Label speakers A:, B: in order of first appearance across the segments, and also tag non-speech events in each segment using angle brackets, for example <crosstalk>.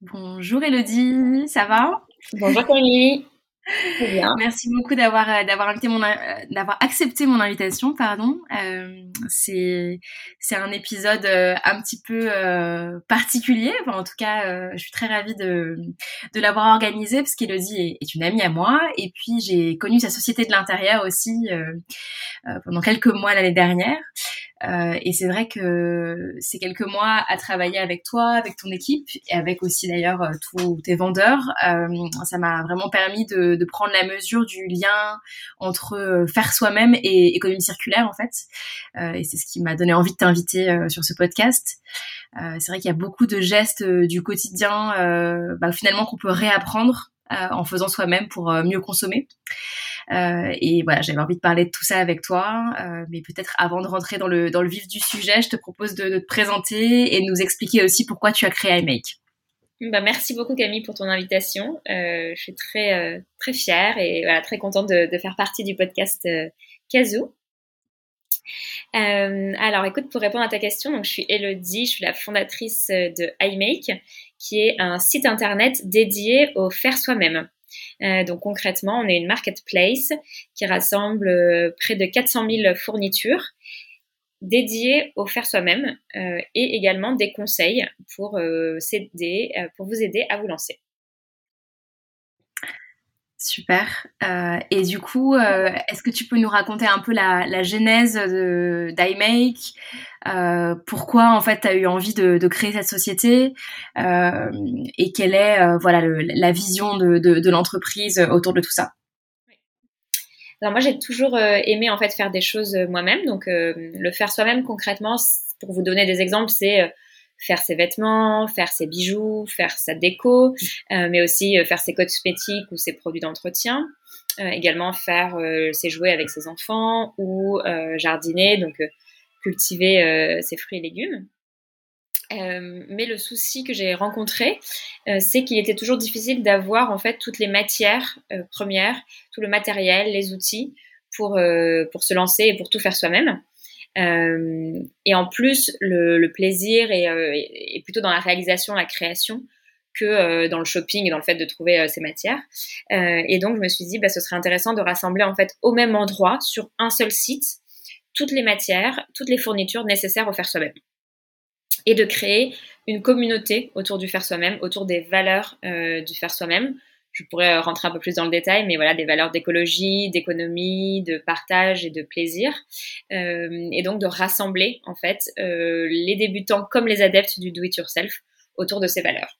A: Bonjour Elodie, ça va?
B: Bonjour Camille.
A: Merci beaucoup d'avoir euh, d'avoir invité mon euh, d'avoir accepté mon invitation, pardon. Euh, c'est c'est un épisode un petit peu particulier. Enfin, en tout cas, je suis très ravie de de l'avoir organisé parce qu'Elodie est, est, une amie à moi et puis j'ai connu sa société de l'intérieur aussi pendant quelques mois l'année dernière. Euh, et c'est vrai que ces quelques mois à travailler avec toi, avec ton équipe et avec aussi d'ailleurs euh, tous tes vendeurs, euh, ça m'a vraiment permis de, de, prendre la mesure du lien entre euh, faire soi-même et économie circulaire en fait. Euh, et c'est ce qui m'a donné envie de t'inviter sur ce podcast. c'est vrai qu'il y a beaucoup de gestes du quotidien bah, finalement qu'on peut réapprendre en faisant soi-même pour mieux consommer. Euh, et voilà, j'avais envie de parler de tout ça avec toi. Euh, mais peut-être avant de rentrer dans le, dans le vif du sujet, je te propose de, te présenter et de nous expliquer aussi pourquoi tu as créé iMake.
B: Bah, merci beaucoup Camille pour ton invitation. Euh, je suis très euh, très fière et très contente de, faire partie du podcast euh, Kazoo. Euh, alors écoute, pour répondre à ta question, donc je suis Elodie, je suis la fondatrice de iMake, qui est un site internet dédié au faire soi-même. Euh, donc concrètement, on est une marketplace qui rassemble euh, près de 400 000 fournitures dédiées au faire soi-même euh, et également des conseils pour, vous aider à vous lancer.
A: Super. Euh, et du coup, euh, est-ce que tu peux nous raconter un peu la, la genèse d'iMake euh, Pourquoi en fait tu as eu envie de, de créer cette société Et quelle est voilà le, la vision de, de, de l'entreprise autour de tout ça?
B: Alors moi j'ai toujours aimé en fait faire des choses moi-même. Donc le faire soi-même concrètement, pour vous donner des exemples, c'est faire ses vêtements, faire ses bijoux, faire sa déco, euh, mais aussi euh, faire ses cosmétiques ou ses produits d'entretien. Euh, également faire ses jouets avec ses enfants ou jardiner, donc cultiver ses fruits et légumes. mais le souci que j'ai rencontré, c'est qu'il était toujours difficile d'avoir en fait toutes les matières premières, tout le matériel, les outils pour, pour se lancer et pour tout faire soi-même. Euh, et en plus, le, plaisir est, euh, est, plutôt dans la réalisation, la création, que euh, dans le shopping et dans le fait de trouver ces matières. et donc, je me suis dit, bah, ce serait intéressant de rassembler en fait au même endroit, sur un seul site, toutes les matières, toutes les fournitures nécessaires au faire soi-même. Et de créer une communauté autour du faire soi-même, autour des valeurs du faire soi-même, je pourrais euh, rentrer un peu plus dans le détail, mais voilà, des valeurs d'écologie, d'économie, de partage et de plaisir. Euh, et donc de rassembler, en fait, euh, les débutants comme les adeptes du do-it-yourself autour de ces valeurs.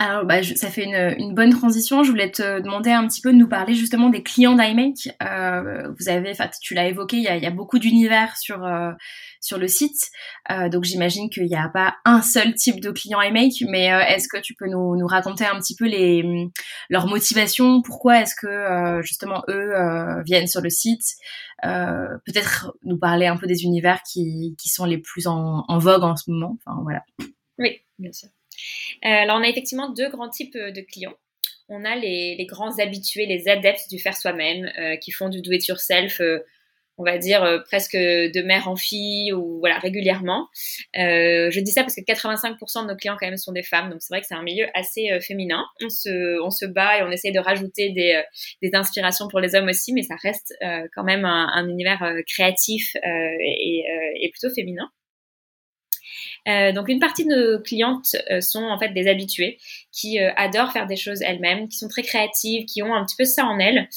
A: Alors, bah, ça fait une, une, bonne transition. Je voulais te demander un petit peu de nous parler justement des clients d'iMake. Euh, vous avez, enfin, tu l'as évoqué, il y a, y a beaucoup d'univers sur euh, sur le site, euh, donc j'imagine qu'il n'y a pas un seul type de client iMake. Mais euh, est-ce que tu peux nous, nous raconter un petit peu les leurs motivations? Pourquoi est-ce que euh, justement eux viennent sur le site? Peut-être nous parler un peu des univers qui qui sont les plus en, en vogue en ce moment. Enfin voilà.
B: Oui, bien sûr. Euh, alors, on a effectivement deux grands types euh, de clients. On a les, grands habitués, les adeptes du faire soi-même, euh, qui font du do-it-yourself on va dire presque de mère en fille ou voilà régulièrement. je dis ça parce que 85% de nos clients quand même sont des femmes, donc c'est vrai que c'est un milieu assez féminin. On se, on se bat et on essaye de rajouter des, inspirations pour les hommes aussi, mais ça reste quand même un, univers créatif et, plutôt féminin. Euh, donc une partie de nos clientes euh, sont en fait des habituées qui euh, adorent faire des choses elles-mêmes, qui sont très créatives, qui ont un petit peu ça en elles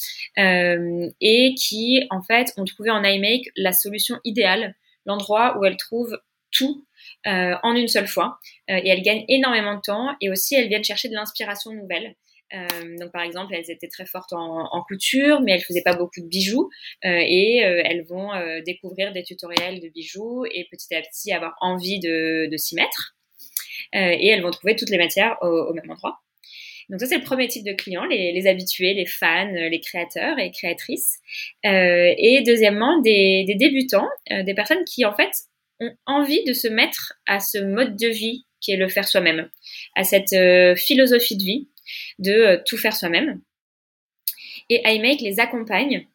B: et qui en fait ont trouvé en iMake la solution idéale, l'endroit où elles trouvent tout en une seule fois et elles gagnent énormément de temps et aussi elles viennent chercher de l'inspiration nouvelle. Euh, donc par exemple, elles étaient très fortes en, couture, mais elles faisaient pas beaucoup de bijoux euh, et euh, elles vont découvrir des tutoriels de bijoux et petit à petit avoir envie de, s'y mettre. et elles vont trouver toutes les matières au, même endroit. Donc ça c'est le premier type de clients, les, habitués, les fans, les créateurs et créatrices. et deuxièmement, des débutants, des personnes qui en fait ont envie de se mettre à ce mode de vie qui est le faire soi-même, à cette philosophie de vie de euh, tout faire soi-même. Et iMake les accompagne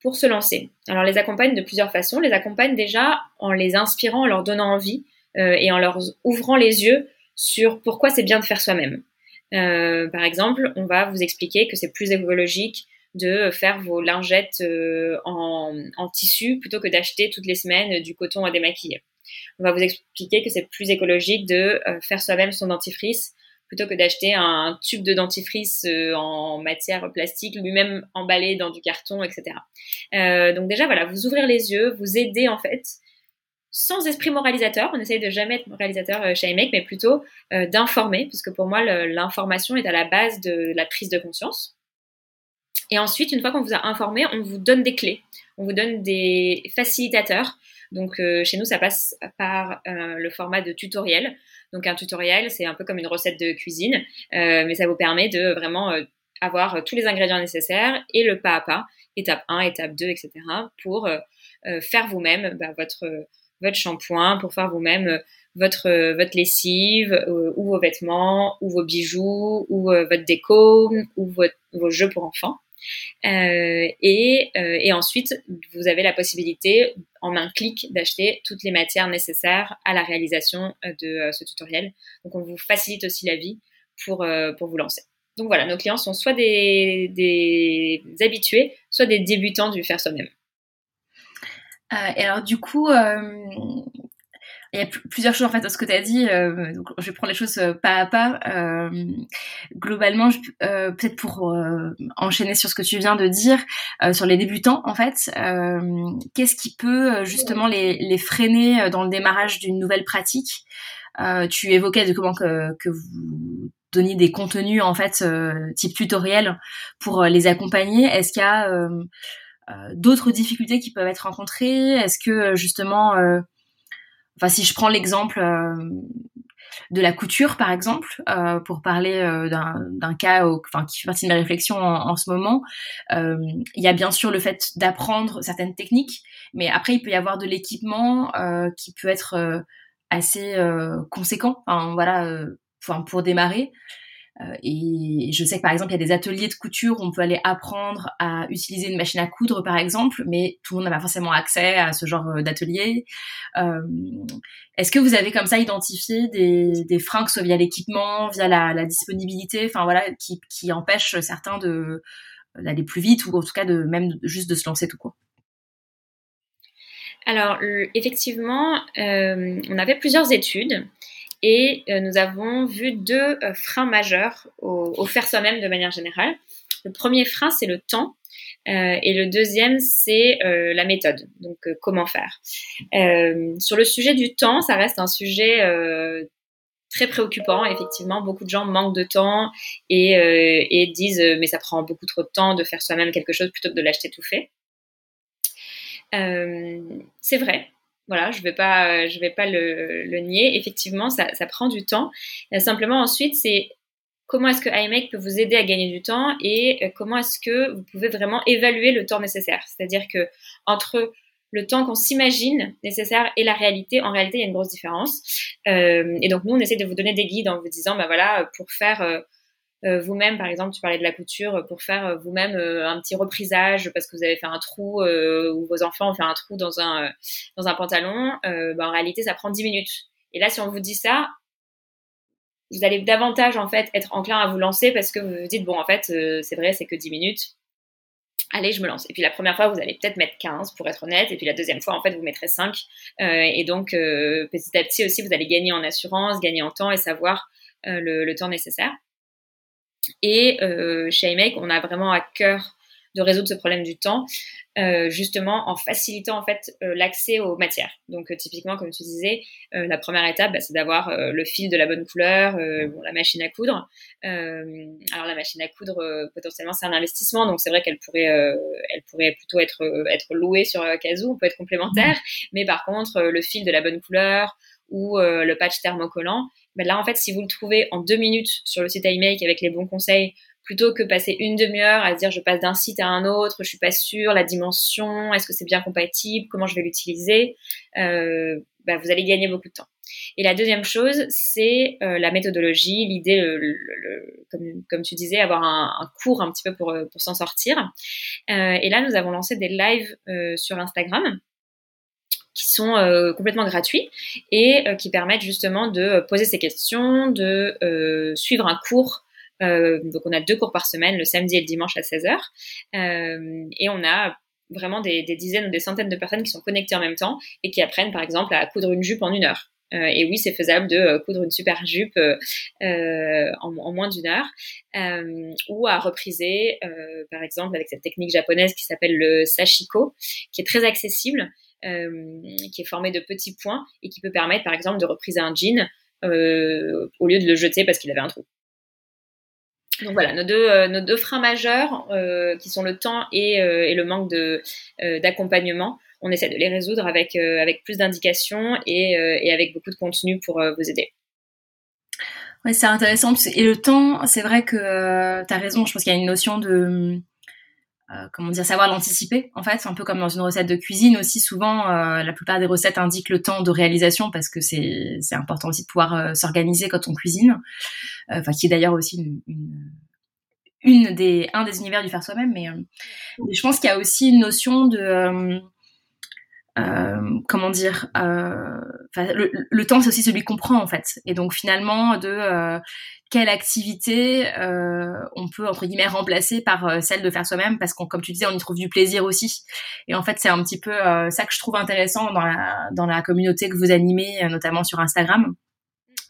B: pour se lancer. Alors les accompagne de plusieurs façons. Les accompagne déjà en les inspirant, en leur donnant envie euh, et en leur ouvrant les yeux sur pourquoi c'est bien de faire soi-même. Euh, par exemple, on va vous expliquer que c'est plus écologique de faire vos lingettes en, tissu plutôt que d'acheter toutes les semaines du coton à démaquiller. On va vous expliquer que c'est plus écologique de faire soi-même son dentifrice plutôt que d'acheter un tube de dentifrice euh, en matière plastique, lui-même emballé dans du carton, etc. Euh, donc déjà, voilà, vous ouvrir les yeux, vous aider en fait, sans esprit moralisateur. On essaye de jamais être moralisateur euh, chez iMake, mais plutôt d'informer, puisque pour moi, l'information est à la base de la prise de conscience. Et ensuite, une fois qu'on vous a informé, on vous donne des clés, on vous donne des facilitateurs. Donc chez nous, ça passe par le format de tutoriel. Donc un tutoriel, c'est un peu comme une recette de cuisine, euh, mais ça vous permet de vraiment euh, avoir tous les ingrédients nécessaires et le pas à pas, étape 1, étape 2, etc., pour euh, faire vous-même bah, votre, votre shampoing, pour faire vous-même votre, votre lessive, ou vos vêtements, ou vos bijoux, ou votre déco, ou vos jeux pour enfants. Euh, et, euh, et, ensuite, vous avez la possibilité, en un clic, d'acheter toutes les matières nécessaires à la réalisation euh, de ce tutoriel. Donc, on vous facilite aussi la vie pour, pour vous lancer. Donc voilà, nos clients sont soit des, des habitués, soit des débutants du faire soi-même.
A: et alors du coup, il y a plusieurs choses en fait dans ce que tu as dit. Euh, donc je vais prendre les choses euh, pas à pas. Euh, globalement, euh, peut-être pour euh, enchaîner sur ce que tu viens de dire sur les débutants, en fait, qu'est-ce qui peut justement les, les, freiner dans le démarrage d'une nouvelle pratique? Tu évoquais comment que, que vous donniez des contenus en fait type tutoriel pour les accompagner. Est-ce qu'il y a d'autres difficultés qui peuvent être rencontrées? Est-ce que justement Enfin, si je prends l'exemple euh, de la couture, par exemple, euh, pour parler euh, d'un cas enfin, qui fait partie de mes réflexions en, ce moment, il y a bien sûr le fait d'apprendre certaines techniques, mais après, il peut y avoir de l'équipement qui peut être assez conséquent, enfin, voilà, enfin, pour démarrer. Euh, et je sais que par exemple, il y a des ateliers de couture où on peut aller apprendre à utiliser une machine à coudre, par exemple, mais tout le monde n'a pas forcément accès à ce genre euh, d'atelier. Euh, est-ce que vous avez comme ça identifié des, des freins, que ce soit via l'équipement, via la, la, disponibilité, enfin voilà, qui, qui empêchent certains d'aller plus vite ou en tout cas de même juste de se lancer tout court?
B: Alors, effectivement, on avait plusieurs études et euh, nous avons vu deux euh, freins majeurs au, faire soi-même de manière générale. Le premier frein, c'est le temps. Euh, et le deuxième, c'est la méthode, donc comment faire. sur le sujet du temps, ça reste un sujet très préoccupant. Effectivement, beaucoup de gens manquent de temps et, et disent mais ça prend beaucoup trop de temps de faire soi-même quelque chose plutôt que de l'acheter tout fait. c'est vrai, voilà, je vais pas, je vais pas le, le nier. Effectivement, ça, ça, prend du temps. simplement, ensuite, c'est comment est-ce que iMake peut vous aider à gagner du temps et euh, comment est-ce que vous pouvez vraiment évaluer le temps nécessaire. C'est-à-dire que entre le temps qu'on s'imagine nécessaire et la réalité, en réalité, il y a une grosse différence. Euh, et donc, nous, on essaie de vous donner des guides en vous disant, bah voilà, pour faire euh, euh, vous-même, par exemple, tu parlais de la couture, euh, pour faire euh, vous-même un petit reprisage parce que vous avez fait un trou ou vos enfants ont fait un trou dans un, dans un pantalon, bah, en réalité, ça prend 10 minutes. Et là, si on vous dit ça, vous allez davantage en fait être enclin à vous lancer parce que vous vous dites bon en fait c'est vrai c'est que 10 minutes. Allez je me lance. Et puis la première fois vous allez peut-être mettre 15 pour être honnête. Et puis la deuxième fois en fait vous mettrez 5 et donc petit à petit aussi vous allez gagner en assurance gagner en temps et savoir le, temps nécessaire et euh, chez iMake, on a vraiment à cœur de résoudre ce problème du temps, euh, justement en facilitant en fait euh, l'accès aux matières. Donc euh, typiquement, comme tu disais, la première étape, bah, c'est d'avoir le fil de la bonne couleur, bon, la machine à coudre. alors la machine à coudre, potentiellement, c'est un investissement, donc c'est vrai qu'elle pourrait, elle pourrait plutôt être être louée sur Kazoo, on peut être complémentaire. Mmh. Mais par contre, le fil de la bonne couleur ou le patch thermocollant, ben là, en fait, si vous le trouvez en deux minutes sur le site iMake avec les bons conseils, plutôt que passer une demi-heure à se dire je passe d'un site à un autre, je suis pas sûre, la dimension, est-ce que c'est bien compatible, comment je vais l'utiliser, euh, ben vous allez gagner beaucoup de temps. Et la deuxième chose, c'est euh, la méthodologie, l'idée, comme, comme, tu disais, avoir un, un, cours un petit peu pour, pour s'en sortir. Euh, et là, nous avons lancé des lives euh, sur Instagram qui sont complètement gratuits et qui permettent justement de poser ses questions, de suivre un cours donc on a deux cours par semaine, le samedi et le dimanche à 16h. et on a vraiment des, dizaines ou des centaines de personnes qui sont connectées en même temps et qui apprennent par exemple à coudre une jupe en une heure. Euh, et oui, c'est faisable de euh, coudre une super jupe euh, en, moins d'une heure ou à repriser, par exemple, avec cette technique japonaise qui s'appelle le sashiko, qui est très accessible, qui est formé de petits points et qui peut permettre, par exemple, de repriser un jean au lieu de le jeter parce qu'il avait un trou. Donc voilà, nos deux, euh, nos deux freins majeurs, euh, qui sont le temps et, euh, le manque d'accompagnement, on essaie de les résoudre avec, avec plus d'indications et, et, avec beaucoup de contenu pour vous aider.
A: Ouais, c'est intéressant. Et le temps, c'est vrai que tu as raison, je pense qu'il y a une notion de... comment dire, savoir l'anticiper, en fait, un peu comme dans une recette de cuisine aussi. Souvent, la plupart des recettes indiquent le temps de réalisation parce que c'est, c'est important aussi de pouvoir s'organiser quand on cuisine. Euh, enfin qui est d'ailleurs aussi une, une, des un des univers du faire soi-même, mais, euh, je pense qu'il y a aussi une notion de euh, comment dire, euh, le, le, temps c'est aussi celui qu'on prend en fait, et donc finalement de euh, quelle activité on peut entre guillemets remplacer par celle de faire soi-même, parce qu'on comme tu disais on y trouve du plaisir aussi, et en fait c'est un petit peu ça que je trouve intéressant dans la dans la communauté que vous animez, notamment sur Instagram,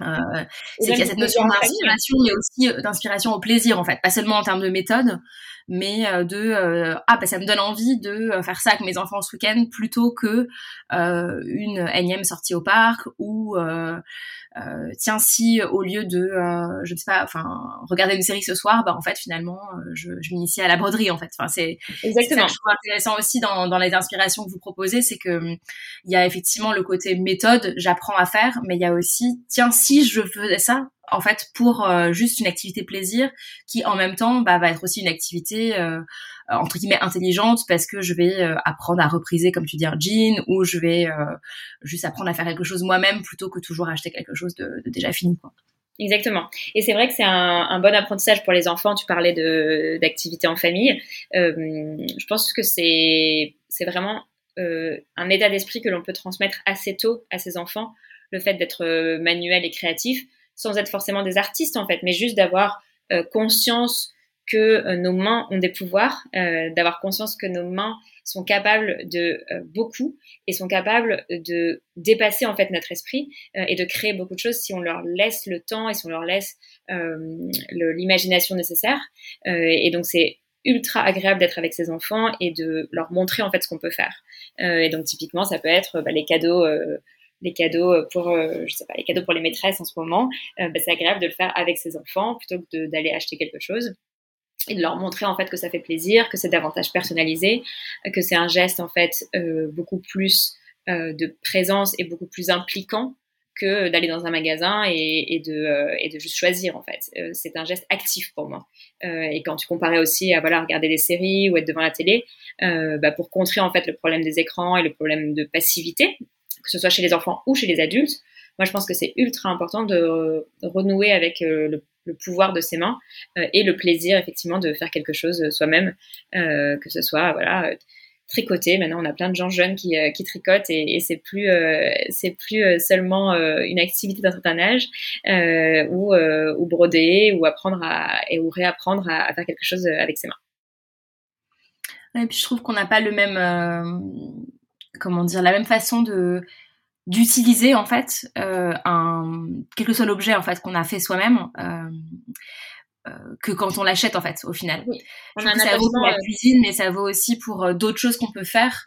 A: euh, c'est qu'il y a cette notion d'inspiration, mais aussi euh, d'inspiration au plaisir en fait, pas seulement en termes de méthode, mais euh, de ah bah ça me donne envie de faire ça avec mes enfants ce week-end plutôt que une énième sortie au parc ou euh, tiens si au lieu de euh, je ne sais pas enfin regarder une série ce soir bah en fait finalement euh, je, je m'initie à la broderie en fait. Enfin c'est exactement. je trouve intéressant aussi dans, dans les inspirations que vous proposez c'est que il y a effectivement le côté méthode j'apprends à faire mais il y a aussi tiens si je faisais ça en fait pour juste une activité plaisir qui en même temps bah, va être aussi une activité euh, euh, entre guillemets intelligente parce que je vais euh, apprendre à repriser comme tu dis un jean ou je vais euh, juste apprendre à faire quelque chose moi-même plutôt que toujours acheter quelque chose de, déjà fini.
B: Exactement. Et c'est vrai que c'est un, bon apprentissage pour les enfants. Tu parlais de d'activités en famille. Euh, je pense que c'est c'est vraiment euh, un état d'esprit que l'on peut transmettre assez tôt à ses enfants. Le fait d'être manuel et créatif, sans être forcément des artistes en fait, mais juste d'avoir conscience que euh, nos mains ont des pouvoirs, euh, d'avoir conscience que nos mains sont capables de euh, beaucoup et sont capables de dépasser en fait notre esprit et de créer beaucoup de choses si on leur laisse le temps et si on leur laisse l'imagination nécessaire. et donc c'est ultra agréable d'être avec ses enfants et de leur montrer en fait ce qu'on peut faire. et donc typiquement ça peut être bah, les cadeaux les cadeaux pour je sais pas les cadeaux pour les maîtresses en ce moment bah, c'est agréable de le faire avec ses enfants plutôt que d'aller acheter quelque chose et de leur montrer en fait que ça fait plaisir, que c'est davantage personnalisé, que c'est un geste en fait euh, beaucoup plus euh, de présence et beaucoup plus impliquant que d'aller dans un magasin et, de, euh, juste choisir en fait. Euh, c'est un geste actif pour moi. Euh, et quand tu comparais aussi à voilà regarder des séries ou être devant la télé, bah, pour contrer en fait le problème des écrans et le problème de passivité, que ce soit chez les enfants ou chez les adultes, moi je pense que c'est ultra important de renouer avec le le pouvoir de ses mains euh, et le plaisir effectivement de faire quelque chose euh, soi-même, euh, que ce soit voilà tricoter. Maintenant, on a plein de gens jeunes qui, tricotent et, et c'est plus c'est plus seulement une activité d'un certain âge ou, ou broder ou apprendre à et ou réapprendre à, faire quelque chose avec ses mains.
A: Et puis je trouve qu'on n'a pas le même comment dire la même façon de d'utiliser en fait euh, un quel que soit l'objet en fait qu'on a fait soi-même euh, euh, que quand on l'achète en fait au final. On a ça vaut pour la cuisine, mais ça vaut aussi pour d'autres choses qu'on peut faire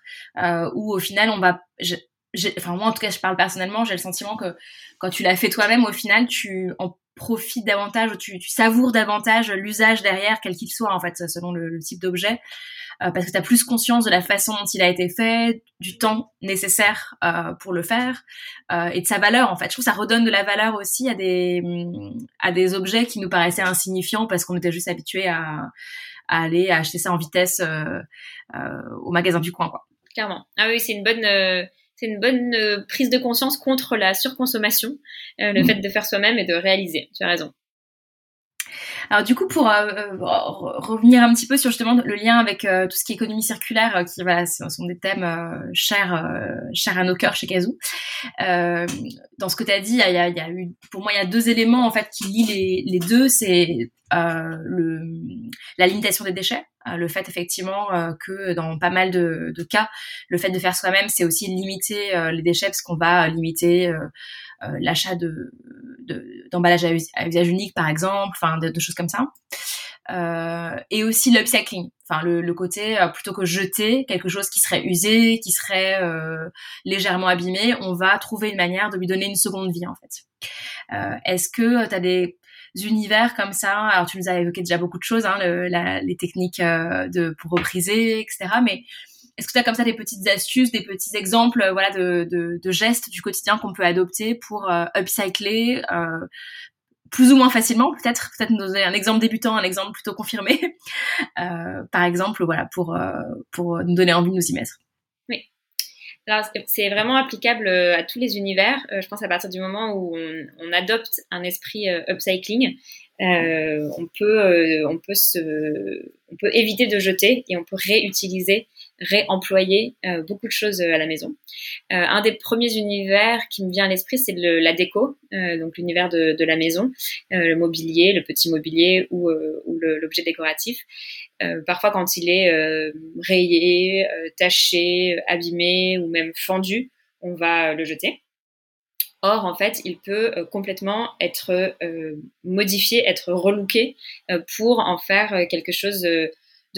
A: où au final on va. Enfin moi en tout cas je parle personnellement, j'ai le sentiment que quand tu l'as fait toi-même au final tu en profites davantage, tu, tu savoures davantage l'usage derrière quel qu'il soit en fait selon le type d'objet. Euh, parce que tu as plus conscience de la façon dont il a été fait, du temps nécessaire euh, pour le faire euh, et de sa valeur en fait. Je trouve que ça redonne de la valeur aussi à des à des objets qui nous paraissaient insignifiants parce qu'on était juste habitué à, à aller acheter ça en vitesse au magasin du coin quoi.
B: Clairement. Ah oui, c'est une bonne c'est une bonne prise de conscience contre la surconsommation, le mmh. fait de faire soi-même et de réaliser. Tu as raison.
A: Alors du coup, pour euh, euh, revenir un petit peu sur justement le lien avec euh, tout ce qui est économie circulaire, qui voilà, sont des thèmes chers, chers à nos cœurs chez Kazoo. dans ce que tu as dit, il y a, y a, eu, pour moi, il y a deux éléments en fait qui lient les, les deux. C'est le, la limitation des déchets, le fait effectivement que dans pas mal de, de, cas, le fait de faire soi-même, c'est aussi limiter les déchets parce qu'on va limiter l'achat de d'emballage à, usage unique par exemple, enfin de, choses comme ça. Euh, et aussi l'upcycling, enfin le, le côté euh, plutôt que jeter quelque chose qui serait usé, qui serait euh, légèrement abîmé, on va trouver une manière de lui donner une seconde vie en fait. Euh, Est-ce que tu as des univers comme ça? Alors tu nous as évoqué déjà beaucoup de choses, hein, le, la, les techniques euh, de pour repriser, etc. Mais est-ce que tu as comme ça des petites astuces, des petits exemples euh, voilà, de, gestes du quotidien qu'on peut adopter pour euh, upcycler euh, plus ou moins facilement peut-être peut-être nous donner un exemple débutant un exemple plutôt confirmé <laughs> par exemple voilà pour pour nous donner envie de nous y mettre?
B: Oui. Alors c'est vraiment applicable à tous les univers. Je pense à partir du moment où on, on adopte un esprit upcycling on peut on peut se on peut éviter de jeter et on peut réutiliser réemployer euh, beaucoup de choses euh, à la maison. Euh, un des premiers univers qui me vient à l'esprit, c'est la déco, donc l'univers de, de, la maison, le mobilier, le petit mobilier ou, ou l'objet décoratif. parfois, quand il est rayé, taché, abîmé ou même fendu, on va le jeter. Or, en fait, il peut complètement être modifié, être relooké pour en faire quelque chose de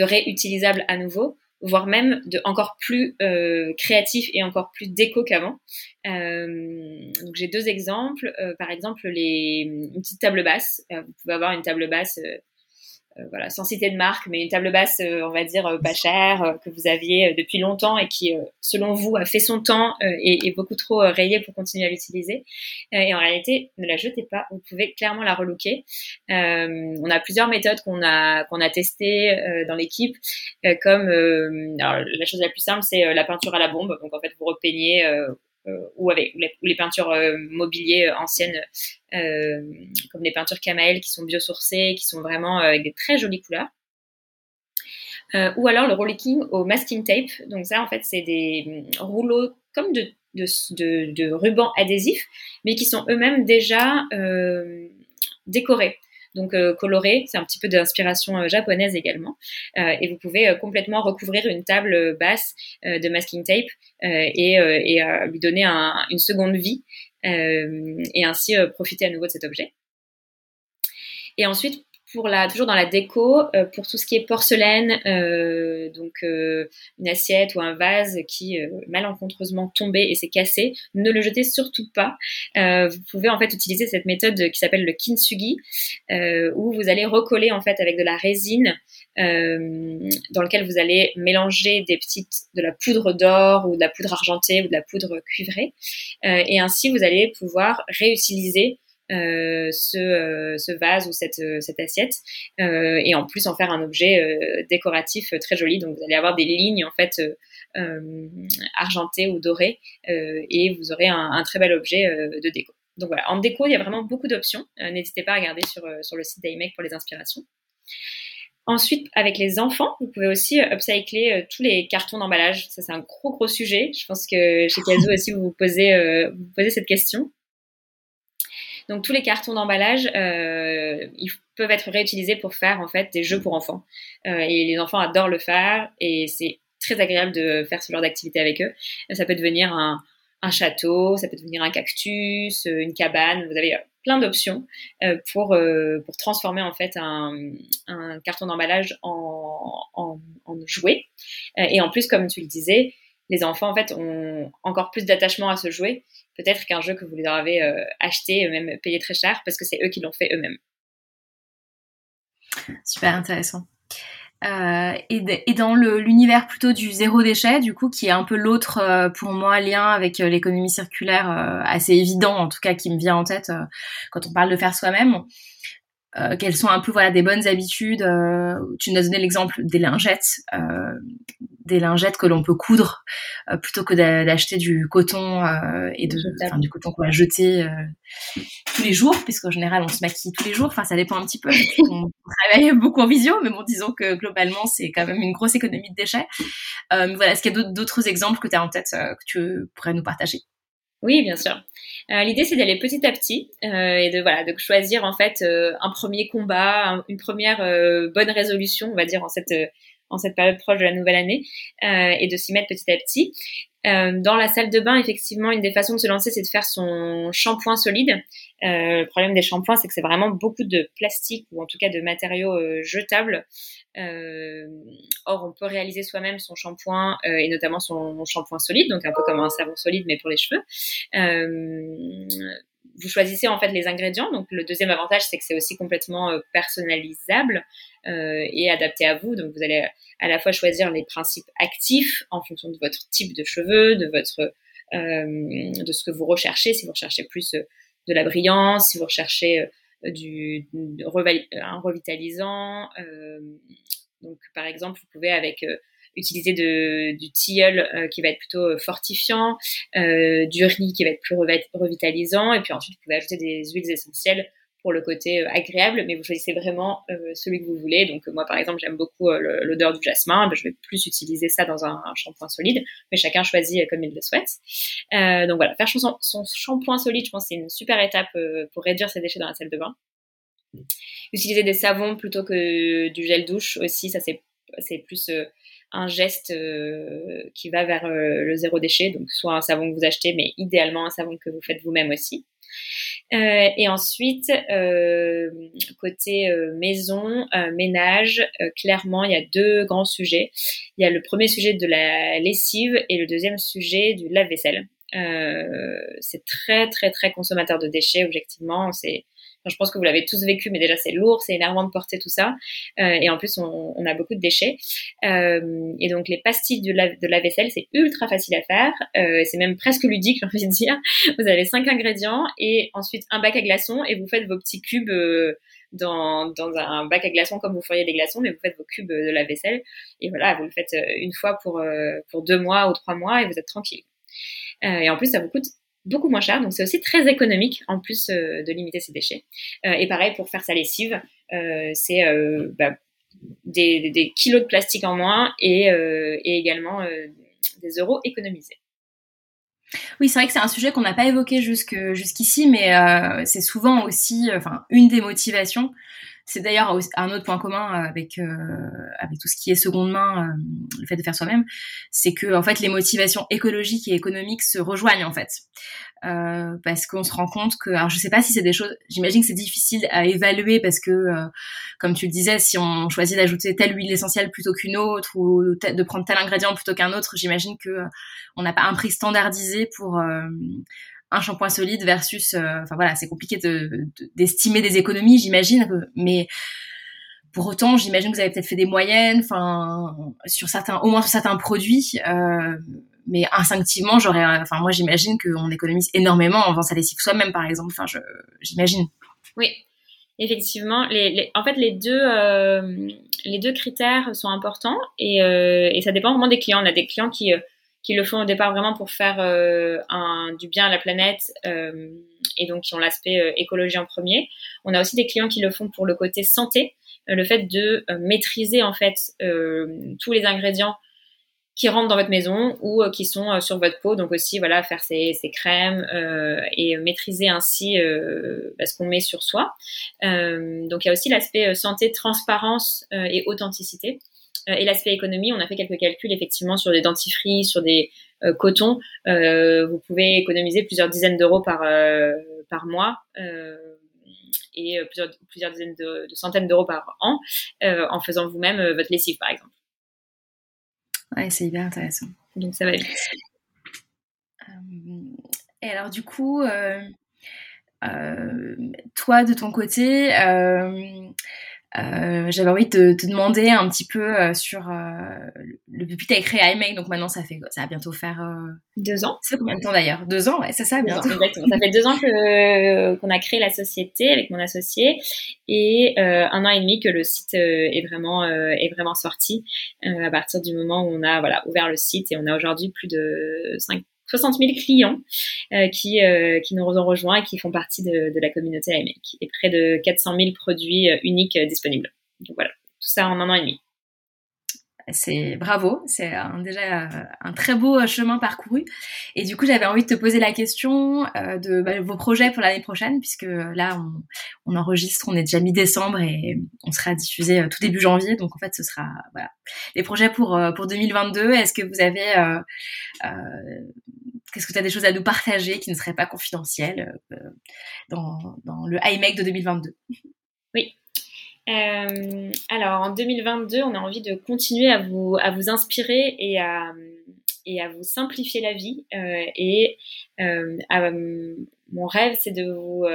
B: réutilisable à nouveau voire même de encore plus euh, créatif et encore plus déco qu'avant. Euh, donc j'ai deux exemples. Euh, par exemple, les, une petite table basse. Euh, vous pouvez avoir une table basse voilà, sans citer de marque, mais une table basse, euh, on va dire, euh, pas chère, que vous aviez depuis longtemps et qui, selon vous, a fait son temps et est beaucoup trop rayée pour continuer à l'utiliser. et en réalité, ne la jetez pas, vous pouvez clairement la relooker. on a plusieurs méthodes qu'on a, qu'on a testées dans l'équipe, comme la chose la plus simple, c'est la peinture à la bombe. Donc en fait, vous repeignez euh, ou avec les, peintures euh, mobiliers euh, anciennes comme les peintures Kamael qui sont biosourcées, qui sont vraiment avec des très jolies couleurs. ou alors le rolling au masking tape. Donc ça, en fait, c'est des rouleaux comme de, de, de, de rubans adhésifs, mais qui sont eux-mêmes déjà décorés donc euh, coloré. C'est un petit peu d'inspiration euh, japonaise également. Euh, et vous pouvez complètement recouvrir une table basse de masking tape et, et lui donner une seconde vie et ainsi profiter à nouveau de cet objet. Et ensuite, pour la, toujours dans la déco, euh, pour tout ce qui est porcelaine, euh, donc euh, une assiette ou un vase qui malencontreusement tombé et s'est cassé, ne le jetez surtout pas. vous pouvez en fait utiliser cette méthode qui s'appelle le kintsugi, où vous allez recoller en fait avec de la résine, dans lequel vous allez mélanger des petites de la poudre d'or ou de la poudre argentée ou de la poudre cuivrée, et ainsi vous allez pouvoir réutiliser euh, ce, euh, ce, vase ou cette, euh, assiette et en plus en faire un objet décoratif très joli. Donc vous allez avoir des lignes en fait argentées ou dorées et vous aurez un, très bel objet de déco. Donc voilà, en déco, il y a vraiment beaucoup d'options. N'hésitez pas à regarder sur, sur le site d'IMEC pour les inspirations. Ensuite, avec les enfants, vous pouvez aussi upcycler tous les cartons d'emballage. Ça, c'est un gros, gros sujet. Je pense que chez Kazoo aussi, vous vous posez, vous posez cette question. Donc tous les cartons d'emballage, euh, ils peuvent être réutilisés pour faire en fait des jeux pour enfants. Euh, et les enfants adorent le faire et c'est très agréable de faire ce genre d'activité avec eux. Ça peut devenir un, château, ça peut devenir un cactus, euh, une cabane. Vous avez plein d'options pour pour transformer en fait un, carton d'emballage en, en, jouet. et en plus, comme tu le disais, les enfants en fait ont encore plus d'attachement à ce jouet peut-être qu'un jeu que vous leur avez euh, acheté, même payé très cher, parce que c'est eux qui l'ont fait eux-mêmes.
A: Super intéressant. Euh, et, dans l'univers plutôt du zéro déchet, du coup, qui est un peu l'autre euh, pour moi lien avec l'économie circulaire assez évident, en tout cas qui me vient en tête quand on parle de faire soi-même. Euh, quelles sont un peu voilà des bonnes habitudes. Euh, tu nous as donné l'exemple des lingettes, euh, des lingettes que l'on peut coudre plutôt que d'acheter du coton et de, enfin, du coton qu'on va jeter tous les jours, puisqu'en général on se maquille tous les jours. Enfin, ça dépend un petit peu. <laughs> on travaille beaucoup en visio, mais bon, disons que globalement c'est quand même une grosse économie de déchets. voilà, est-ce qu'il y a d'autres exemples que tu as en tête que tu pourrais nous partager?
B: Oui, bien sûr. Euh, L'idée, c'est d'aller petit à petit euh, et de voilà, de choisir en fait euh, un premier combat, une première bonne résolution, on va dire en cette en cette période proche de la nouvelle année, et de s'y mettre petit à petit. Euh, dans la salle de bain, effectivement, une des façons de se lancer, c'est de faire son shampoing solide. Euh, le problème des shampoings, c'est que c'est vraiment beaucoup de plastique ou en tout cas de matériaux euh, jetables. Euh, or, on peut réaliser soi-même son shampoing et notamment son shampoing solide, donc un peu comme un savon solide mais pour les cheveux vous choisissez en fait les ingrédients. Donc le deuxième avantage, c'est que c'est aussi complètement euh, personnalisable euh, et adapté à vous. Donc vous allez à la fois choisir les principes actifs en fonction de votre type de cheveux, de votre euh, de ce que vous recherchez. Si vous recherchez plus de la brillance, si vous recherchez du, un revitalisant. donc par exemple, vous pouvez avec utiliser du tilleul euh, qui va être plutôt euh, fortifiant, euh, du riz qui va être plus revitalisant, et puis ensuite vous pouvez ajouter des huiles essentielles pour le côté agréable, mais vous choisissez vraiment celui que vous voulez. Donc moi par exemple j'aime beaucoup l'odeur du jasmin, ben, je vais plus utiliser ça dans un, shampoing solide, mais chacun choisit comme il le souhaite. donc voilà, faire son, shampoing solide, je pense c'est une super étape pour réduire ses déchets dans la salle de bain. Utiliser des savons plutôt que du gel douche aussi, ça c'est plus un geste euh, qui va vers euh, le zéro déchet, donc soit un savon que vous achetez, mais idéalement un savon que vous faites vous-même aussi. Euh, et ensuite, côté maison, ménage, clairement, il y a deux grands sujets. Il y a le premier sujet de la lessive et le deuxième sujet du lave-vaisselle. c'est très très très consommateur de déchets, objectivement. C'est je pense que vous l'avez tous vécu, mais déjà c'est lourd, c'est énervant de porter tout ça. Euh, et en plus, on, on, a beaucoup de déchets. Euh, et donc les pastilles de la, de la vaisselle, c'est ultra facile à faire. Euh, c'est même presque ludique, <laughs> j'ai envie de dire. Vous avez cinq ingrédients et ensuite un bac à glaçons et vous faites vos petits cubes. Euh, dans, dans, un bac à glaçons comme vous feriez des glaçons, mais vous faites vos cubes de la vaisselle et voilà, vous le faites euh, une fois pour, euh, pour deux mois ou trois mois et vous êtes tranquille. Euh, et en plus, ça vous coûte beaucoup moins cher, donc c'est aussi très économique en plus euh, de limiter ses déchets. Euh, et pareil pour faire sa lessive, euh, c'est bah, des, kilos de plastique en moins et, également des euros économisés.
A: Oui, c'est vrai que c'est un sujet qu'on n'a pas évoqué jusqu'ici, mais c'est souvent aussi, une des motivations c'est d'ailleurs un autre point commun avec euh, avec tout ce qui est seconde main, euh, le fait de faire soi-même, c'est que en fait les motivations écologiques et économiques se rejoignent en fait, euh, parce qu'on se rend compte que, alors je sais pas si c'est des choses, j'imagine que c'est difficile à évaluer parce que, comme tu le disais, si on choisit d'ajouter telle huile essentielle plutôt qu'une autre ou de prendre tel ingrédient plutôt qu'un autre, j'imagine que on n'a pas un prix standardisé pour un shampoing solide versus, euh, enfin voilà, c'est compliqué d'estimer de, des économies, j'imagine, mais pour autant, j'imagine que vous avez peut-être fait des moyennes, enfin sur certains, au moins sur certains produits, euh, mais instinctivement, j'aurais, enfin moi j'imagine qu'on économise énormément en faisant sa lessive soi-même, par exemple. Enfin, j'imagine.
B: Oui, effectivement. Les, en fait, les deux, euh, les deux critères sont importants et, et, ça dépend vraiment des clients. On a des clients qui qui le font au départ vraiment pour faire euh, du bien à la planète euh, et donc qui ont l'aspect euh, écologie en premier. On a aussi des clients qui le font pour le côté santé, le fait de maîtriser en fait tous les ingrédients qui rentrent dans votre maison ou qui sont sur votre peau. Donc aussi, voilà, faire ces, ces crèmes et maîtriser ainsi bah, ce qu'on met sur soi. donc il y a aussi l'aspect santé, transparence et authenticité. Euh, et l'aspect économie, on a fait quelques calculs effectivement sur des dentifrices, sur des euh, cotons. Euh, vous pouvez économiser plusieurs dizaines d'euros par, par mois et plusieurs, plusieurs dizaines de, centaines d'euros par an en faisant vous-même votre lessive, par exemple.
A: Ouais, c'est hyper intéressant.
B: Donc ça va vite.
A: et alors du coup, toi de ton côté, Euh, j'avais envie de te, demander un petit peu euh, sur euh, le depuis tu as créé iMake, donc maintenant ça fait ça va bientôt faire
B: deux ans.
A: Ça fait combien de temps d'ailleurs? Deux ans, ouais, c'est ça bientôt.
B: exactement. ça fait deux ans que qu'on a créé la société avec mon associé et un an et demi que le site est vraiment est vraiment sorti à partir du moment où on a voilà ouvert le site et on a aujourd'hui plus de 5 60 000 clients qui, qui nous ont rejoints et qui font partie de, la communauté iMake. Et près de 400 000 produits uniques disponibles. Donc voilà, tout ça en un an et demi
A: c'est bravo, c'est déjà euh, un très beau euh, chemin parcouru. Et du coup, j'avais envie de te poser la question euh, de bah, vos projets pour l'année prochaine, puisque là, on, enregistre, on est déjà mi-décembre et on sera diffusé tout début janvier. Donc en fait, ce sera voilà les projets pour pour 2022. Est-ce que vous avez Qu'est-ce que tu as des choses à nous partager qui ne seraient pas confidentielles dans, dans le iMac de 2022
B: Oui, euh, alors en 2022, on a envie de continuer à vous, à vous inspirer et à, et à vous simplifier la vie. Euh, et euh, mon rêve, c'est de vous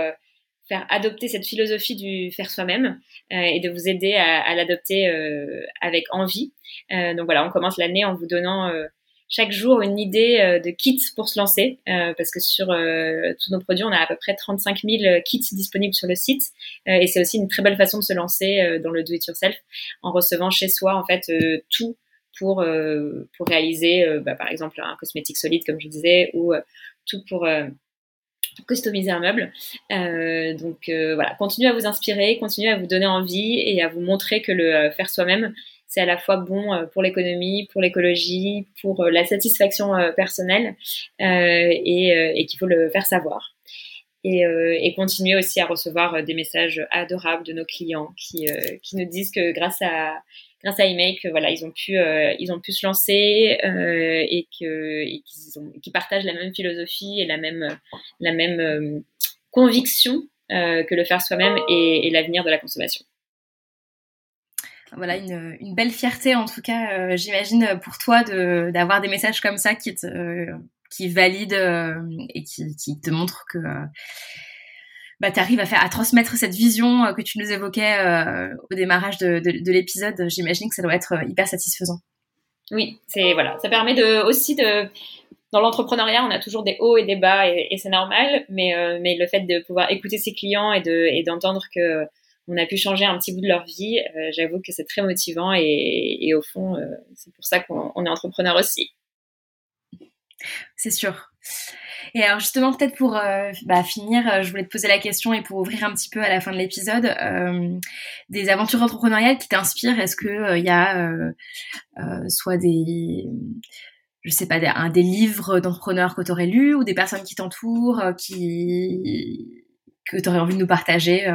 B: faire adopter cette philosophie du faire soi-même et de vous aider à, à l'adopter avec envie. donc voilà, on commence l'année en vous donnant chaque jour une idée euh, de kits pour se lancer, euh, parce que sur euh, tous nos produits, on a à peu près 35 000 kits disponibles sur le site, et c'est aussi une très belle façon de se lancer dans le do-it-yourself, en recevant chez soi en fait tout pour pour réaliser, bah, par exemple, un cosmétique solide, comme je disais, ou tout pour customiser un meuble. donc voilà, continuez à vous inspirer, continuez à vous donner envie et à vous montrer que le faire soi-même, c'est à la fois bon euh, pour l'économie, pour l'écologie, pour euh, la satisfaction euh, personnelle et, qu'il faut le faire savoir. Et, continuer aussi à recevoir des messages adorables de nos clients qui, qui nous disent que grâce à grâce à voilà, ils ont pu ils ont pu se lancer et que qu'ils partagent la même philosophie et la même la même conviction que le faire soi-même est l'avenir de la consommation
A: voilà une, une, belle fierté en tout cas, euh, j'imagine pour toi de d'avoir des messages comme ça qui te qui valident euh, et qui, qui te montrent que bah, tu arrives à faire à transmettre cette vision que tu nous évoquais euh, au démarrage de, de, de l'épisode. J'imagine que ça doit être hyper satisfaisant.
B: Oui, c'est voilà, ça permet de aussi de dans l'entrepreneuriat, on a toujours des hauts et des bas et, et c'est normal, mais mais le fait de pouvoir écouter ses clients et de et d'entendre que on a pu changer un petit bout de leur vie. Euh, j'avoue que c'est très motivant et, au fond, euh, c'est pour ça qu'on est entrepreneur aussi.
A: C'est sûr. Et alors justement, peut-être pour euh, bah, finir, je voulais te poser la question et pour ouvrir un petit peu à la fin de l'épisode, des aventures entrepreneuriales qui t'inspirent. Est-ce que il y a soit des je sais pas, un, des livres d'entrepreneurs que tu aurais lus ou des personnes qui t'entourent, que tu aurais envie de nous partager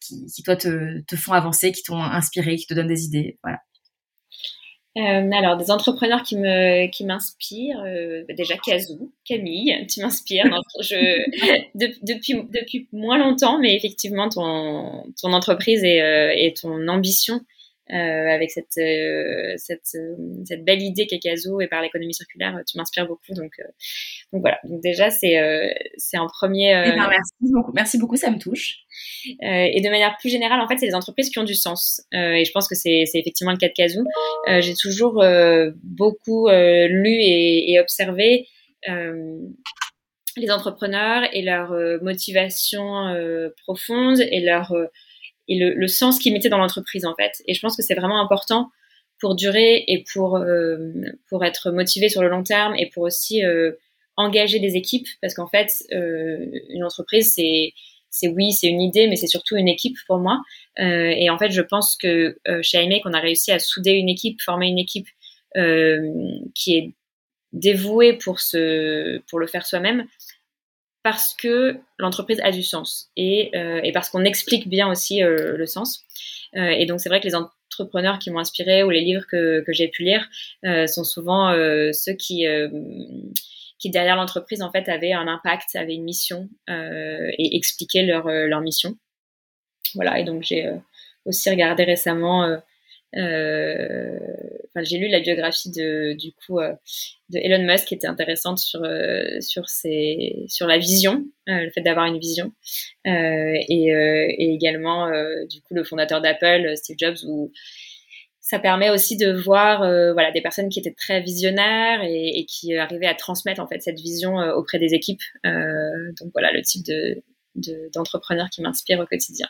A: qui, qui, toi te, te, font avancer, qui t'ont inspiré, qui te donnent des idées. Voilà.
B: Euh, alors, des entrepreneurs qui me qui m'inspirent, euh, déjà Kazoo, Camille, tu m'inspires. je, <laughs> depuis depuis moins longtemps, mais effectivement, ton ton entreprise et, euh, et ton ambition euh, avec cette, euh, cette, euh, cette, belle idée qu'est Caso et par l'économie circulaire, tu m'inspires beaucoup. Donc, donc voilà. Donc déjà, c'est c'est un premier.
A: Eh ben, merci beaucoup. Merci beaucoup, ça me touche.
B: et de manière plus générale, en fait, c'est des entreprises qui ont du sens. et je pense que c'est effectivement le cas de Caso. J'ai toujours beaucoup lu et, et observé les entrepreneurs et leur motivation profonde et leur et le, le sens qu'ils mettaient dans l'entreprise en fait. Et je pense que c'est vraiment important pour durer et pour euh, pour être motivé sur le long terme et pour aussi euh, engager des équipes. Parce qu'en fait euh, une entreprise c'est c'est oui c'est une idée mais c'est surtout une équipe pour moi. Euh, et en fait je pense que euh, chez iMake on a réussi à souder une équipe former une équipe qui est dévouée pour ce pour le faire soi-même parce que l'entreprise a du sens et, euh, et parce qu'on explique bien aussi euh, le sens. Euh, et donc c'est vrai que les entrepreneurs qui m'ont inspiré ou les livres que, que j'ai pu lire sont souvent ceux qui qui derrière l'entreprise en fait avaient un impact, avaient une mission et expliquaient leur leur mission. Voilà et donc j'ai aussi regardé récemment Euh, j'ai lu la biographie de, du coup, euh, de Elon Musk qui était intéressante sur, euh, sur, sur la vision, le fait d'avoir une vision. Et, également, du coup, le fondateur d'Apple, Steve Jobs, où ça permet aussi de voir voilà des personnes qui étaient très visionnaires et, et, qui arrivaient à transmettre en fait cette vision auprès des équipes. donc voilà le type de d'entrepreneur qui m'inspire au quotidien.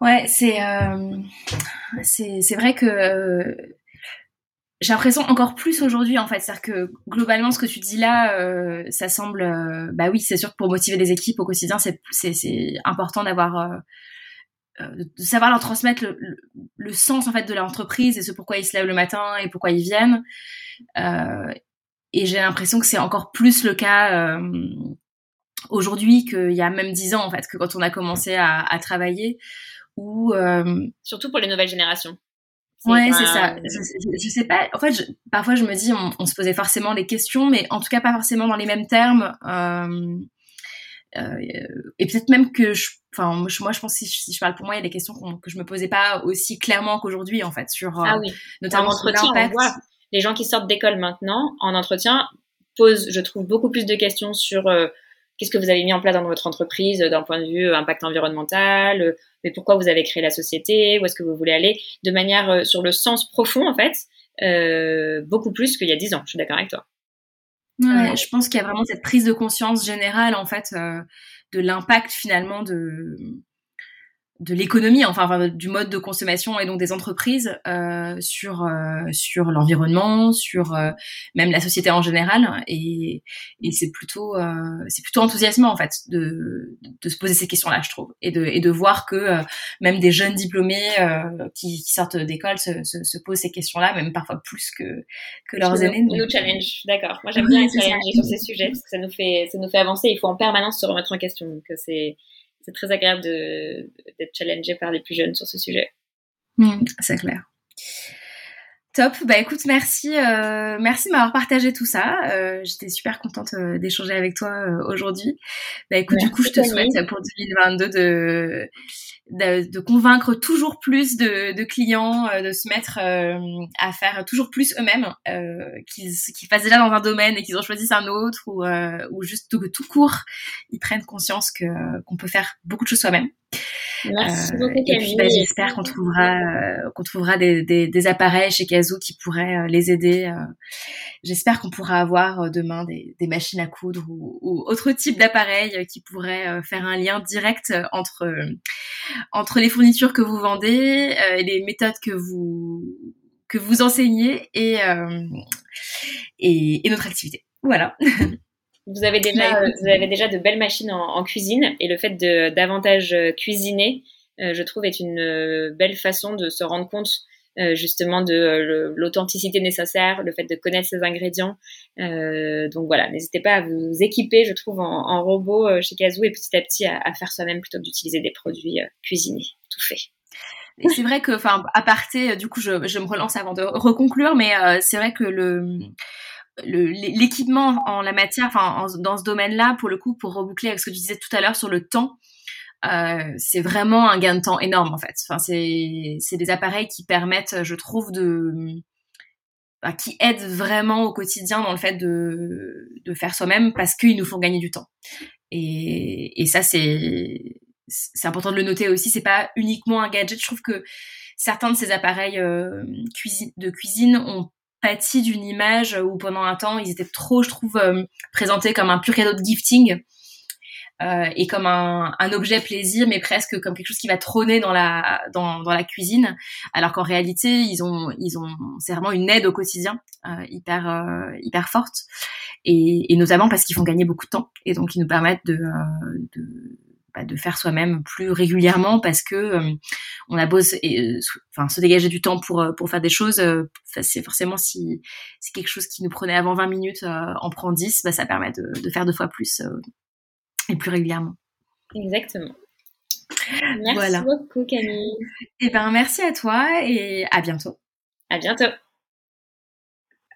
A: Ouais, c'est euh, c'est vrai que euh, j'ai l'impression encore plus aujourd'hui en fait, c'est-à-dire que globalement ce que tu dis là, euh, ça semble, euh, bah oui, c'est sûr que pour motiver des équipes au quotidien, c'est c'est important d'avoir de savoir leur transmettre le, le, sens en fait de l'entreprise et ce pourquoi ils se lèvent le matin et pourquoi ils viennent. et j'ai l'impression que c'est encore plus le cas aujourd'hui qu'il y a même dix ans en fait que quand on a commencé à, à travailler ou
B: euh... surtout pour les nouvelles générations.
A: Ouais c'est ça. je, je, sais pas. En fait je, parfois je me dis on, on, se posait forcément les questions mais en tout cas pas forcément dans les mêmes termes euh, euh, et peut-être même que je enfin moi je pense si, si je parle pour moi il y a des questions que je me posais pas aussi clairement qu'aujourd'hui en fait sur
B: ah oui. notamment l'impact. les gens qui sortent d'école maintenant en entretien posent je trouve beaucoup plus de questions sur euh, qu'est-ce que vous avez mis en place dans votre entreprise d'un point de vue euh, impact environnemental, euh, mais pourquoi vous avez créé la société, où est-ce que vous voulez aller, de manière euh, sur le sens profond en fait, euh, beaucoup plus qu'il y a dix ans. Je suis d'accord avec toi.
A: Ouais, je pense qu'il y a vraiment cette prise de conscience générale en fait euh, de l'impact finalement de de l'économie, enfin, du mode de consommation et donc des entreprises euh, sur euh, sur l'environnement, sur euh, même la société en général. Et, et c'est plutôt euh, c'est plutôt enthousiasmant en fait de, de se poser ces questions-là, je trouve, et de et de voir que euh, même des jeunes diplômés qui, qui, sortent d'école se, se, se, posent ces questions-là, même parfois plus que que leurs aînés.
B: Nous, challenge, d'accord. Moi j'aime bien être challengé sur ces sujets parce que ça nous fait ça nous fait avancer. Il faut en permanence se remettre en question. Donc c'est c'est très agréable d'être challengé par les plus jeunes sur ce sujet.
A: Mmh, c'est clair. Top. Bah écoute, merci, euh, merci de m'avoir partagé tout ça. Euh, J'étais super contente euh, d'échanger avec toi aujourd'hui. Bah écoute, du coup, je te souhaite pour 2022 de de, de, convaincre toujours plus de, de clients euh, de se mettre euh, à faire toujours plus eux-mêmes, euh, qu'ils qu'ils fassent déjà dans un domaine et qu'ils en choisissent un autre ou, euh, ou juste que tout court, ils prennent conscience que qu'on peut faire beaucoup de choses soi-même.
B: Merci beaucoup, Camille.
A: Et puis, bah, j'espère qu'on trouvera, qu'on trouvera des, des, des, appareils chez Kazoo qui pourraient les aider. j'espère qu'on pourra avoir demain des, des, machines à coudre ou, ou autre type d'appareils qui pourraient faire un lien direct entre entre les fournitures que vous vendez euh, et les méthodes que vous que vous enseignez et euh, et, et, notre activité. Voilà. <laughs>
B: Vous avez déjà, vous avez déjà de belles machines en, en cuisine et le fait de davantage cuisiner, euh, je trouve, est une belle façon de se rendre compte justement de euh, l'authenticité nécessaire, le fait de connaître ses ingrédients. Euh, donc voilà, n'hésitez pas à vous équiper, je trouve, en, en robot chez Kazoo et petit à petit à, faire soi-même plutôt que d'utiliser des produits cuisinés, tout fait.
A: C'est vrai que, enfin, à parté, du coup, je, me relance avant de reconclure, mais euh, c'est vrai que l'équipement en la matière, enfin, dans ce domaine-là, pour le coup, pour reboucler avec ce que tu disais tout à l'heure sur le temps, euh, c'est vraiment un gain de temps énorme en fait. Enfin, c'est des appareils qui permettent, je trouve, de bah, qui aident vraiment au quotidien dans le fait de de faire soi-même parce qu'ils nous font gagner du temps. Et et ça c'est c'est important de le noter aussi. C'est pas uniquement un gadget. Je trouve que certains de ces appareils euh, cuisine, de cuisine ont pâti d'une image où pendant un temps ils étaient trop, je trouve, euh, présentés comme un pur cadeau de gifting et comme un, un, objet plaisir, mais presque comme quelque chose qui va trôner dans la dans, dans la cuisine, alors qu'en réalité ils ont ils ont c'est vraiment une aide au quotidien euh, hyper euh, hyper forte. Et, et notamment parce qu'ils font gagner beaucoup de temps. Et donc ils nous permettent de euh, de bah, de faire soi-même plus régulièrement parce que euh, on a beau enfin se dégager du temps pour pour faire des choses c'est forcément si c'est quelque chose qui nous prenait avant 20 minutes en prend 10 bah, ça permet de, de faire deux fois plus et plus régulièrement.
B: Exactement. Merci beaucoup Camille.
A: Et eh ben merci à toi et à bientôt.
B: À bientôt.